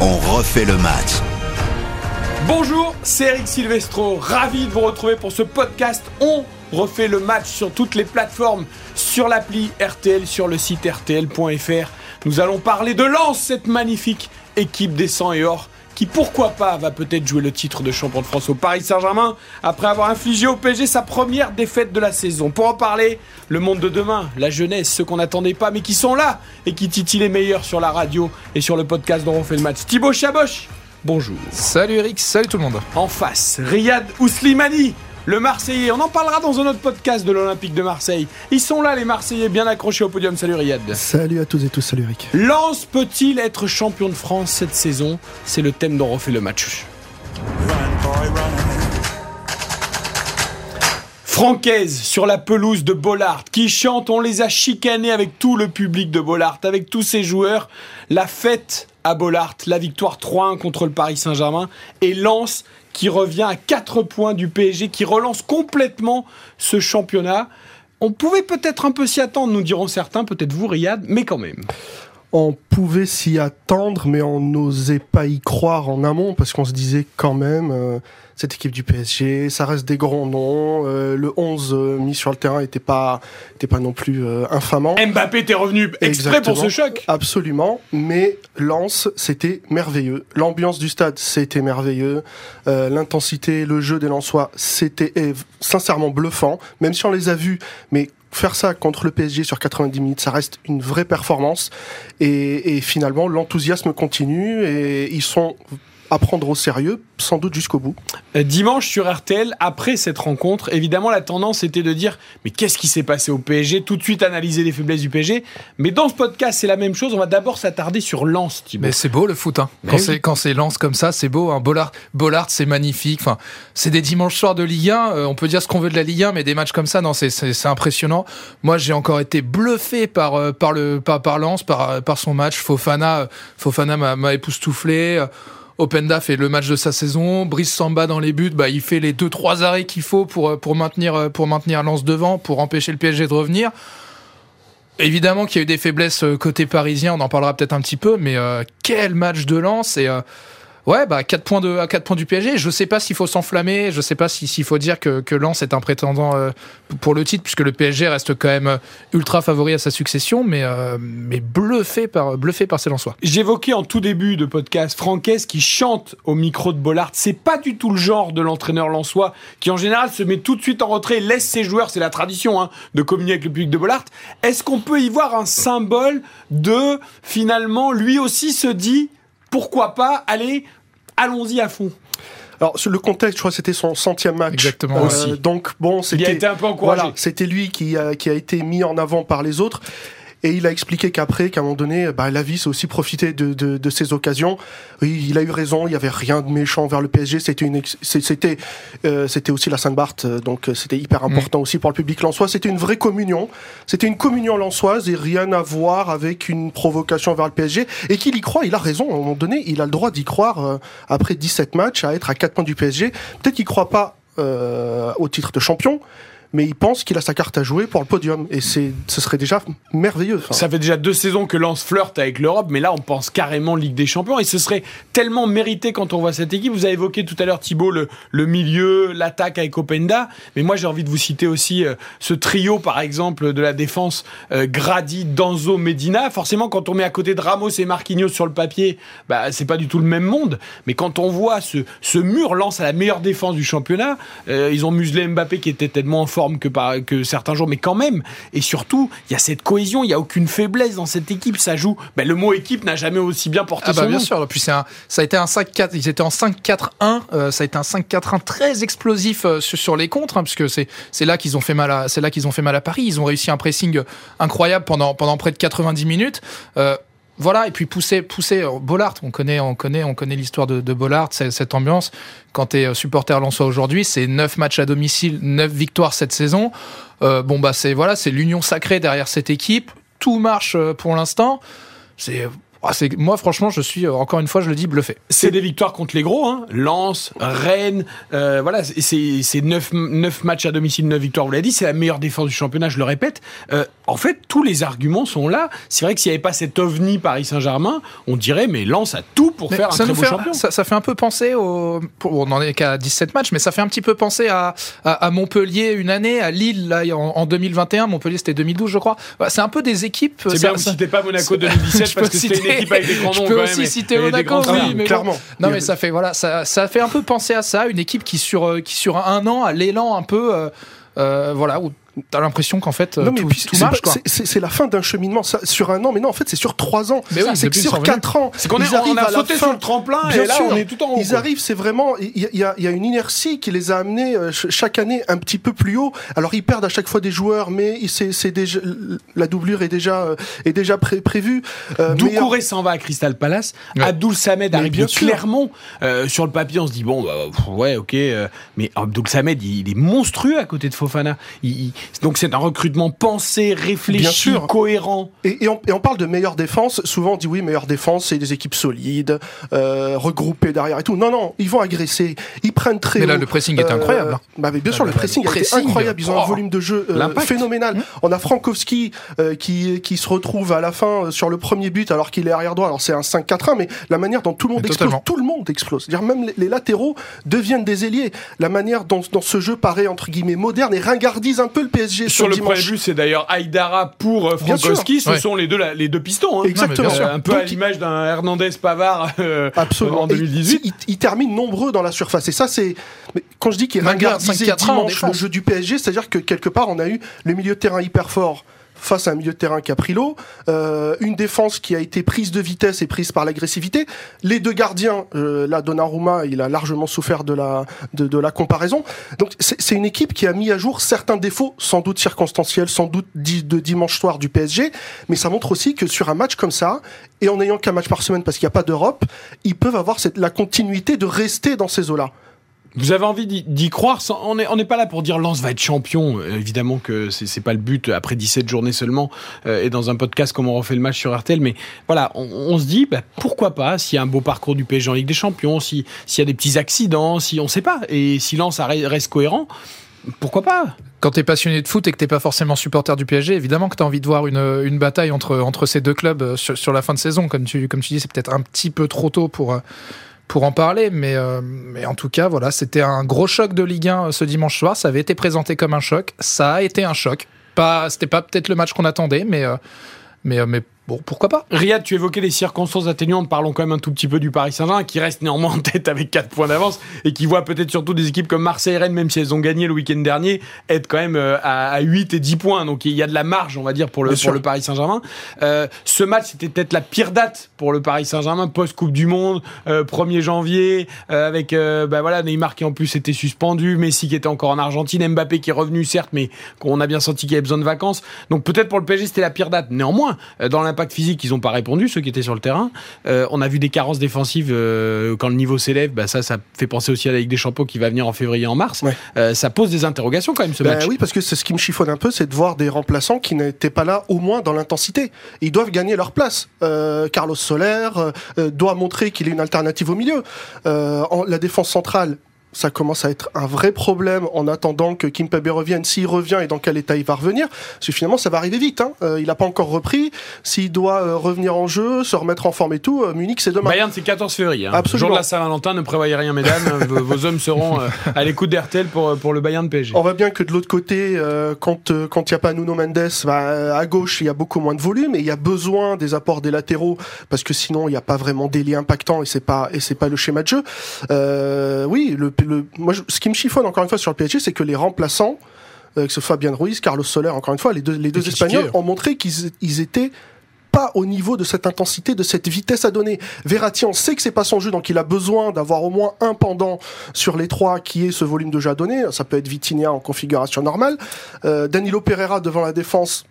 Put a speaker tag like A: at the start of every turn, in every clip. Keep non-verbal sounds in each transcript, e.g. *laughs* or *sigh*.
A: On refait le match.
B: Bonjour, c'est Eric Silvestro, ravi de vous retrouver pour ce podcast. On refait le match sur toutes les plateformes, sur l'appli RTL, sur le site rtl.fr. Nous allons parler de Lens, cette magnifique équipe des 100 et or qui pourquoi pas va peut-être jouer le titre de champion de France au Paris Saint-Germain après avoir infligé au PSG sa première défaite de la saison. Pour en parler, le monde de demain, la jeunesse, ceux qu'on n'attendait pas mais qui sont là et qui titillent les meilleurs sur la radio et sur le podcast dont on fait le match. Thibaut Chaboch, bonjour.
C: Salut Eric, salut tout le monde.
B: En face, Riyad Ouslimani, le Marseillais. On en parlera dans un autre podcast de l'Olympique de Marseille. Ils sont là, les Marseillais, bien accrochés au podium. Salut Riyad.
D: Salut à tous et tous, salut Eric.
B: Lance peut-il être champion de France cette saison? C'est le thème dont on refait le match.
E: Run, boy, run.
B: Francaise sur la pelouse de Bollard qui chante, on les a chicanés avec tout le public de Bollard, avec tous ses joueurs. La fête à Bollard, la victoire 3-1 contre le Paris Saint-Germain et Lens qui revient à 4 points du PSG, qui relance complètement ce championnat. On pouvait peut-être un peu s'y attendre, nous diront certains, peut-être vous Riyad, mais quand même.
D: On pouvait s'y attendre, mais on n'osait pas y croire en amont parce qu'on se disait quand même, euh, cette équipe du PSG, ça reste des grands noms. euh, le 11 euh, mis sur le terrain était pas, était pas non plus euh, infamant.
B: Mbappé était revenu exprès pour ce choc.
D: Absolument, mais Lens, c'était merveilleux. L'ambiance du stade, c'était merveilleux. Euh, L'intensité, le jeu des Lensois, c'était eh, sincèrement bluffant. Même si on les a vus, mais faire ça contre le PSG sur 90 minutes, ça reste une vraie performance. Et, finalement, l'enthousiasme continue et ils sont à prendre au sérieux, sans doute jusqu'au bout.
B: Euh, Dimanche sur RTL, après cette rencontre, évidemment la tendance était de dire mais qu'est-ce qui s'est passé au PSG Tout de suite analyser les faiblesses du PSG. Mais dans ce podcast, c'est la même chose. On va d'abord s'attarder sur Lens, Thibaut.
C: Mais c'est beau le foot, hein. Quand
B: oui.
C: c'est quand c'est lance comme ça, c'est beau. Hein. Bollard, Bollard, c'est magnifique. Enfin, c'est des dimanches soirs de Ligue 1. euh, on peut dire ce qu'on veut de la Ligue 1, mais des matchs comme ça, non, c'est c'est c'est impressionnant. Moi, j'ai encore été bluffé par euh, par le par, par Lens, par par son match. Fofana, euh, Fofana m'a m'a époustouflé. Openda fait le match de sa saison. Brice Samba dans les buts, bah, il fait les deux trois arrêts qu'il faut pour euh, maintenir euh, pour devant, pour empêcher le PSG de revenir. Évidemment qu'il y a eu des faiblesses euh, côté parisien, on en parlera peut-être un petit peu, mais quel match de lance et ouais bah 4 points de à 4 points du PSG. Je sais pas s'il faut s'enflammer, je sais pas si- s'il faut dire que que Lens est un prétendant euh, pour le titre puisque le PSG reste quand même euh, ultra favori à sa succession, mais euh, mais bluffé par bluffé par.
B: J'évoquais en tout début de podcast Francaise qui chante au micro de Bollard. C'est pas du tout le genre de l'entraîneur lensois qui en général se met tout de suite en retrait, laisse ses joueurs, c'est la tradition hein, de communier avec le public de Bollard. Est-ce qu'on peut y voir un symbole de finalement lui aussi se dit pourquoi pas allez allons-y à fond.
D: Alors, sur le contexte, je crois que c'était son centième match.
C: Exactement,
B: aussi.
D: Donc, bon,
B: Il a
D: c'était.
B: été un peu encouragé.
D: Voilà, c'était lui qui a, qui a été mis en avant par les autres. Et il a expliqué qu'après, qu'à un moment donné, bah, la vie, c'est aussi profiter de, de, de ces occasions. Oui, il a eu raison, il n'y avait rien de méchant vers le PSG. C'était une, euh, c'était aussi la Sainte-Barth, euh, donc euh, c'était hyper important aussi pour le public lensois. C'était une vraie communion. C'était une communion lensoise et rien à voir avec une provocation vers le PSG. Et qu'il y croit, il a raison. À un moment donné, il a le droit d'y croire euh, après 17 matchs, à être à 4 points du PSG. Peut-être qu'il croit pas euh, au titre de champion, mais il pense qu'il a sa carte à jouer pour le podium. Et ce serait déjà merveilleux.
B: Ça fait déjà deux saisons que Lens flirte avec l'Europe, mais là on pense carrément Ligue des Champions et ce serait tellement mérité quand on voit cette équipe. Vous avez évoqué tout à l'heure Thibaut le, milieu, l'attaque avec Openda, mais moi j'ai envie de vous citer aussi euh, ce trio par exemple de la défense euh, Grady, Danzo, Medina. Forcément quand on met à côté de Ramos et Marquinhos sur le papier, bah c'est pas du tout le même monde. Mais quand on voit ce, ce mur Lens à la meilleure défense du championnat, euh, ils ont muselé Mbappé qui était tellement en forme que, par, que certains jours, mais quand même. Et surtout, il y a cette cohésion, il n'y a aucune faiblesse dans cette équipe. Ça joue. Ben, le mot équipe n'a jamais aussi bien porté
C: Ah bah
B: son
C: bien
B: nom.
C: sûr. Puis c'est un, ça a été un 5-4. Ils étaient en 5-4-1. euh, ça a été un 5-4-1 très explosif euh, sur, sur les contres, hein, puisque c'est là qu'ils ont fait mal à c'est là qu'ils ont fait mal à Paris. Ils ont réussi un pressing incroyable pendant pendant près de 90 minutes. Euh, voilà et puis pousser pousser euh, Bollard on connaît on connaît on connaît l'histoire de, de Bollard cette ambiance. Quand tu es supporter lensois aujourd'hui c'est 9 matchs à domicile 9 victoires cette saison. Euh, bon bah c'est voilà c'est l'union sacrée derrière cette équipe. Tout marche euh, pour l'instant. C'est ah, c'est- moi franchement je suis euh, encore une fois je le dis bluffé.
B: C'est des victoires contre les gros, hein. Lens, Rennes, euh, voilà, c'est- c'est c'est neuf, neuf matchs à domicile, neuf victoires, vous l'avez dit, c'est la meilleure défense du championnat, je le répète. Euh, en fait, tous les arguments sont là. C'est vrai que s'il n'y avait pas cet ovni Paris Saint-Germain, on dirait, mais Lens a tout pour
C: Mais
B: faire un
C: ça
B: très
C: nous
B: beau
C: fait,
B: champion.
C: Ça, ça fait un peu penser au. pour- on n'en est qu'à 17 matchs, mais ça fait un petit peu penser à, à, à Montpellier une année, à Lille là, en, en 2021. Montpellier c'était 2012, je crois. Bah, c'est un peu des équipes.
B: C'est bien, vous citez pas Monaco
C: ça- *laughs*
B: 2017
C: je
B: parce
C: peux
B: que c'était une équipe avec des grands
C: je
B: noms
C: peux
B: quand
C: aussi citer Monaco, oui, mais bon.
D: clairement.
C: Non mais ça fait voilà, ça, ça fait un peu penser à ça, une équipe qui sur euh, qui sur un an a l'élan un peu, euh, euh, voilà, où t'as l'impression qu'en fait euh,
D: Non, mais
C: tout,
D: puis
C: tout
D: c'est
C: marche
D: pas-
C: quoi.
D: c'est- c'est c'est la fin d'un cheminement ça, sur un an, mais non, en fait, c'est sur trois ans.
C: Mais oui,
D: c'est sur quatre ans.
B: C'est qu'on est,
D: ils arrivent
B: on a
D: à la
B: sauté
D: fin.
B: sur le tremplin
D: Bien
B: et là
D: sûr.
B: on est tout en haut.
D: Ils
B: quoi.
D: arrivent, c'est vraiment, il y, a- y y une inertie qui les a amenés euh, ch- chaque année un petit peu plus haut. Alors ils perdent à chaque fois des joueurs, mais il- c'est c'est déjà la doublure est déjà euh, est déjà pré- prévue. Euh, meilleur-
B: Doucouré s'en va à Crystal Palace.
C: Ouais.
B: Abdoul Samed arrive
D: bien
B: de. Clermont. Euh, sur le papier, on se dit bon, bah, pff, ouais, ok. euh, mais Abdoul Samed, il, il est monstrueux à côté de Fofana. Il- il- donc c'est un recrutement pensé,
D: Bien
B: réfléchi,
D: sûr.
B: cohérent.
D: Et, et on, et on parle de meilleure défense. Souvent, on dit oui, meilleure défense, c'est des équipes solides, euh, regroupées derrière et tout. Non, non, ils vont agresser. Ils prennent très
C: Mais là
D: haut.
C: le pressing est
D: Euh,
C: incroyable. hein.
D: Bah, mais bien sûr,
C: Ah,
D: le pressing,
C: le
D: a été
C: pressing,
D: incroyable. Ils ont un
C: oh.
D: volume de jeu euh, phénoménal.
C: Mmh.
D: On a Frankowski euh, qui, qui se retrouve à la fin euh, sur le premier but alors qu'il est arrière droit. Alors c'est un 5-4-1, mais la manière dont tout le monde
C: Mais
D: explose,
C: totalement.
D: tout le monde explose. C'est-à-dire même les, les latéraux deviennent des ailiers. La manière dont, dont ce jeu paraît entre guillemets moderne et ringardise un peu le PSG
B: Sur le
D: dimanche.
B: premier but, c'est d'ailleurs Aïdara pour euh. Frankowski. Ce
C: Ouais.
B: sont les deux, la- les deux pistons. hein.
D: Exactement.
B: Euh, un peu à l'image d'un Hernandez Pavard euh,
D: Absolument.
B: en
D: Et
B: 2018.
D: il, il termine nombreux dans la surface. Et ça, c'est. mais Quand je dis qu'il
C: Malgré un
D: ringardisait
C: 5-4-1 en
D: dimanche le jeu du PSG, c'est-à-dire que quelque part, on a eu le milieu de terrain hyper fort face à un milieu de terrain qui a pris l'eau, euh, une défense qui a été prise de vitesse et prise par l'agressivité. Les deux gardiens, euh, là, Donnarumma, il a largement souffert de la, de, de la comparaison. Donc, c'est une équipe qui a mis à jour certains défauts, sans doute circonstanciels, sans doute de dimanche soir du PSG, mais ça montre aussi que sur un match comme ça, et en ayant qu'un match par semaine parce qu'il n'y a pas d'Europe, ils peuvent avoir cette, la continuité de rester dans ces eaux-là.
B: Vous avez envie d'y- croire On n'est on n'est pas là pour dire Lens va être champion. Euh, évidemment que c'est c'est pas le but après 17 journées seulement euh, et dans un podcast comme on refait le match sur RTL. Mais voilà, on, on se dit bah, pourquoi pas s'il y a un beau parcours du PSG en Ligue des Champions, si- s'il y a des petits accidents, si on sait pas. Et si arrête- reste cohérent, pourquoi pas?
C: Quand t'es passionné de foot et que t'es pas forcément supporter du PSG, évidemment que t'as envie de voir une, une bataille entre, entre ces deux clubs euh, sur, sur la fin de saison. Comme tu, comme tu dis, c'est peut-être un petit peu trop tôt pour, euh, pour en parler, mais, euh, mais en tout cas, voilà, c'était un gros choc de Ligue 1 ce dimanche soir. Ça avait été présenté comme un choc. Ça a été un choc. Pas, c'était pas peut-être le match qu'on attendait, mais, euh, mais, euh, mais bon, pourquoi pas?
B: Riyad, tu évoquais les circonstances atténuantes. Parlons quand même un tout petit peu du Paris Saint-Germain, qui reste néanmoins en tête avec 4 points d'avance et qui voit peut-être surtout des équipes comme Marseille et Rennes, même si elles ont gagné le week-end dernier, être quand même euh, à, à 8 et 10 points. Donc il y a de la marge, on va dire, pour le, pour le Paris Saint-Germain. Euh, ce match, c'était peut-être la pire date pour le Paris Saint-Germain, post-Coupe du Monde, euh, 1er janvier, euh, avec euh, bah voilà, Neymar qui en plus était suspendu, Messi qui était encore en Argentine, Mbappé qui est revenu, certes, mais qu'on a bien senti qu'il avait besoin de vacances. Donc peut-être pour le PSG, c'était la pire date. Néanmoins, dans l'impact physique, ils n'ont pas répondu, ceux qui étaient sur le terrain. Euh, on a vu des carences défensives euh, quand le niveau s'élève. Bah, ça, ça fait penser aussi à la Ligue des Champions qui va venir en février, en mars.
D: Ouais.
B: Euh, ça pose des interrogations quand même ce
D: Ben
B: match.
D: oui, parce que c'est ce qui me chiffonne un peu, c'est de voir des remplaçants qui n'étaient pas là au moins dans l'intensité. Ils doivent gagner leur place. Carlos Soler doit montrer qu'il est une alternative au milieu. En- la défense centrale. Ça commence à être un vrai problème en attendant que Kimpembe revienne. S'il revient et dans quel état il va revenir, parce que finalement ça va arriver vite. Hein. Euh, il n'a pas encore repris. S'il doit euh, revenir en jeu, se remettre en forme et tout, euh, Munich c'est demain.
B: Bayern, c'est 14 février. Hein.
D: Absolument.
B: Jour de la Saint-Valentin, ne prévoyez rien, mesdames. vos, vos hommes seront euh, à l'écoute d'RTL pour, pour le Bayern PSG.
D: On voit bien que de l'autre côté, euh, quand quand il n'y a pas Nuno Mendes, bah, à gauche il y a beaucoup moins de volume et il y a besoin des apports des latéraux parce que sinon il n'y a pas vraiment d'ailier impactant et c'est pas et c'est pas le schéma de jeu. Euh, oui, le, le moi je- ce qui me chiffonne encore une fois sur le PSG, c'est que les remplaçants, euh, que ce soit Fabien Ruiz, Carlos Soler, encore une fois, les deux les deux
C: critiqué.
D: Espagnols ont montré qu'ils ils étaient pas au niveau de cette intensité, de cette vitesse à donner. Verratti, on sait que c'est pas son jeu, donc il a besoin d'avoir au moins un pendant sur les trois qui est ce volume de jeu à donner. Ça peut être Vitinha en configuration normale. Euh, Danilo Pereira devant la défense.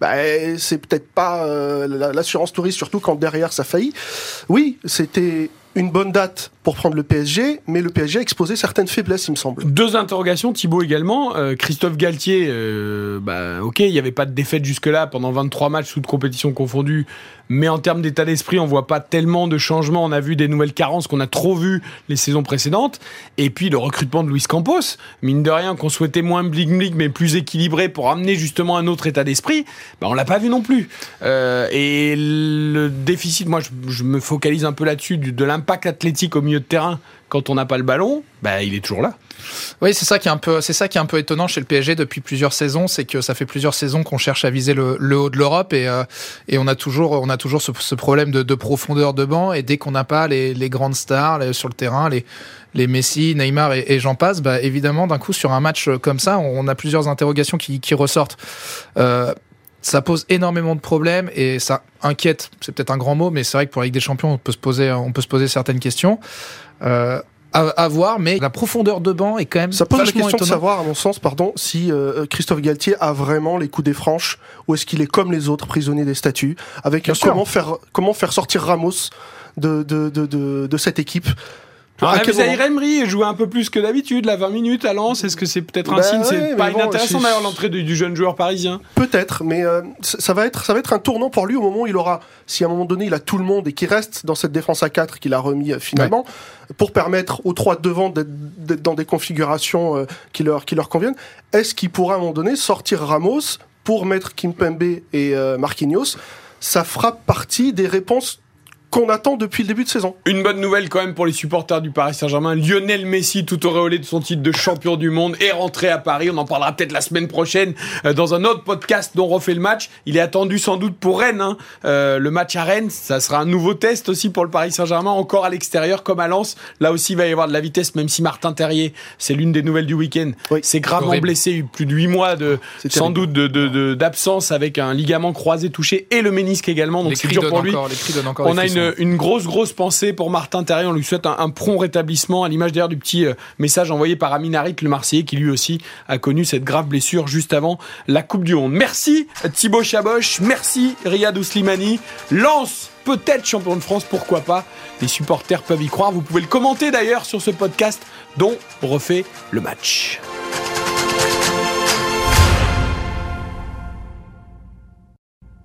D: Bah, c'est peut-être pas euh, la- l'assurance touriste, surtout quand derrière ça faillit. Oui, c'était une bonne date pour prendre le PSG, mais le PSG a exposé certaines faiblesses, il me semble.
B: Deux interrogations, Thibaut également. Euh, Christophe Galtier, euh, bah, ok, il n'y avait pas de défaite jusque-là pendant 23 matchs, toutes compétitions confondues, mais en termes d'état d'esprit, on voit pas tellement de changements. On a vu des nouvelles carences qu'on a trop vues les saisons précédentes. Et puis le recrutement de Luis Campos, mine de rien, qu'on souhaitait moins bling-bling, mais plus équilibré pour amener justement un autre état d'esprit, bah, on l'a pas vu non plus. Euh, et le déficit, moi je, je me focalise un peu là-dessus, de l'impact athlétique au milieu de terrain quand on n'a pas le ballon, bah, il est toujours là.
C: Oui, c'est ça qui est un peu, c'est ça qui est un peu étonnant chez le PSG depuis plusieurs saisons, c'est que ça fait plusieurs saisons qu'on cherche à viser le, haut de l'Europe et, euh, et on a toujours, on a toujours ce, problème de, de profondeur de banc et dès qu'on n'a pas les, grandes stars sur le terrain, les, les Messi, Neymar et, j'en passe, bah évidemment d'un coup sur un match comme ça, on a plusieurs interrogations qui, qui ressortent. Euh, ça pose énormément de problèmes et ça inquiète. C'est peut-être un grand mot, mais c'est vrai que pour la Ligue des Champions, on peut se poser, on peut se poser certaines questions. Euh, à, à voir, mais la profondeur de banc est quand même
D: Ça pose la question de savoir, à mon sens, pardon, si euh, Christophe Galtier a vraiment les coups des franches ou est-ce qu'il est comme les autres, prisonnier des statuts, avec
C: Bien sûr.
D: comment faire, comment faire sortir Ramos de, de, de, de, de cette équipe.
B: On
D: À
B: a
D: quel
B: vu Zahir Emery jouer un peu plus que d'habitude, là, 20 minutes à Lens. Est-ce que c'est peut-être un
D: Bah
B: signe?
D: Ouais,
B: C'est pas
D: bon,
B: inintéressant d'ailleurs l'entrée du, du jeune joueur parisien.
D: Peut-être, mais euh, ça va être ça va être un tournant pour lui au moment où il aura, si à un moment donné il a tout le monde et qu'il reste dans cette défense à 4 qu'il a remis euh, finalement, pour permettre aux trois de devant d'être dans des configurations euh, qui leur qui leur conviennent. Est-ce qu'il pourra à un moment donné sortir Ramos pour mettre Kimpembe et Marquinhos? Ça fera partie des réponses qu'on attend depuis le début de saison.
B: Une bonne nouvelle quand même pour les supporters du Paris Saint-Germain. Lionel Messi, tout auréolé de son titre de champion du monde, est rentré à Paris. On en parlera peut-être la semaine prochaine euh, dans un autre podcast dont on refait le match. Il est attendu sans doute pour Rennes. hein. Euh, le match à Rennes, ça sera un nouveau test aussi pour le Paris Saint-Germain, encore à l'extérieur comme à Lens. Là aussi, il va y avoir de la vitesse, même si Martin Terrier, c'est l'une des nouvelles du week-end,
D: Oui.
B: c'est gravement
C: Horrible.
B: blessé, eu plus de 8 mois de sans
D: terrible.
B: doute de- de- de- d'absence avec un ligament croisé touché et le ménisque également. Donc c'est dur pour lui.
C: encore, les cris donnent encore
B: On a
C: frissons.
B: Une, grosse, grosse pensée pour Martin Terrier. On lui souhaite un, prompt rétablissement, à l'image d'ailleurs du petit euh, message envoyé par Amin Harit, le Marseillais, qui lui aussi a connu cette grave blessure juste avant la Coupe du Monde. Merci Thibaut Chaboch, merci Riyad Ouslimani. Lance peut-être champion de France, pourquoi pas? Les supporters peuvent y croire. Vous pouvez le commenter d'ailleurs sur ce podcast dont on refait le match.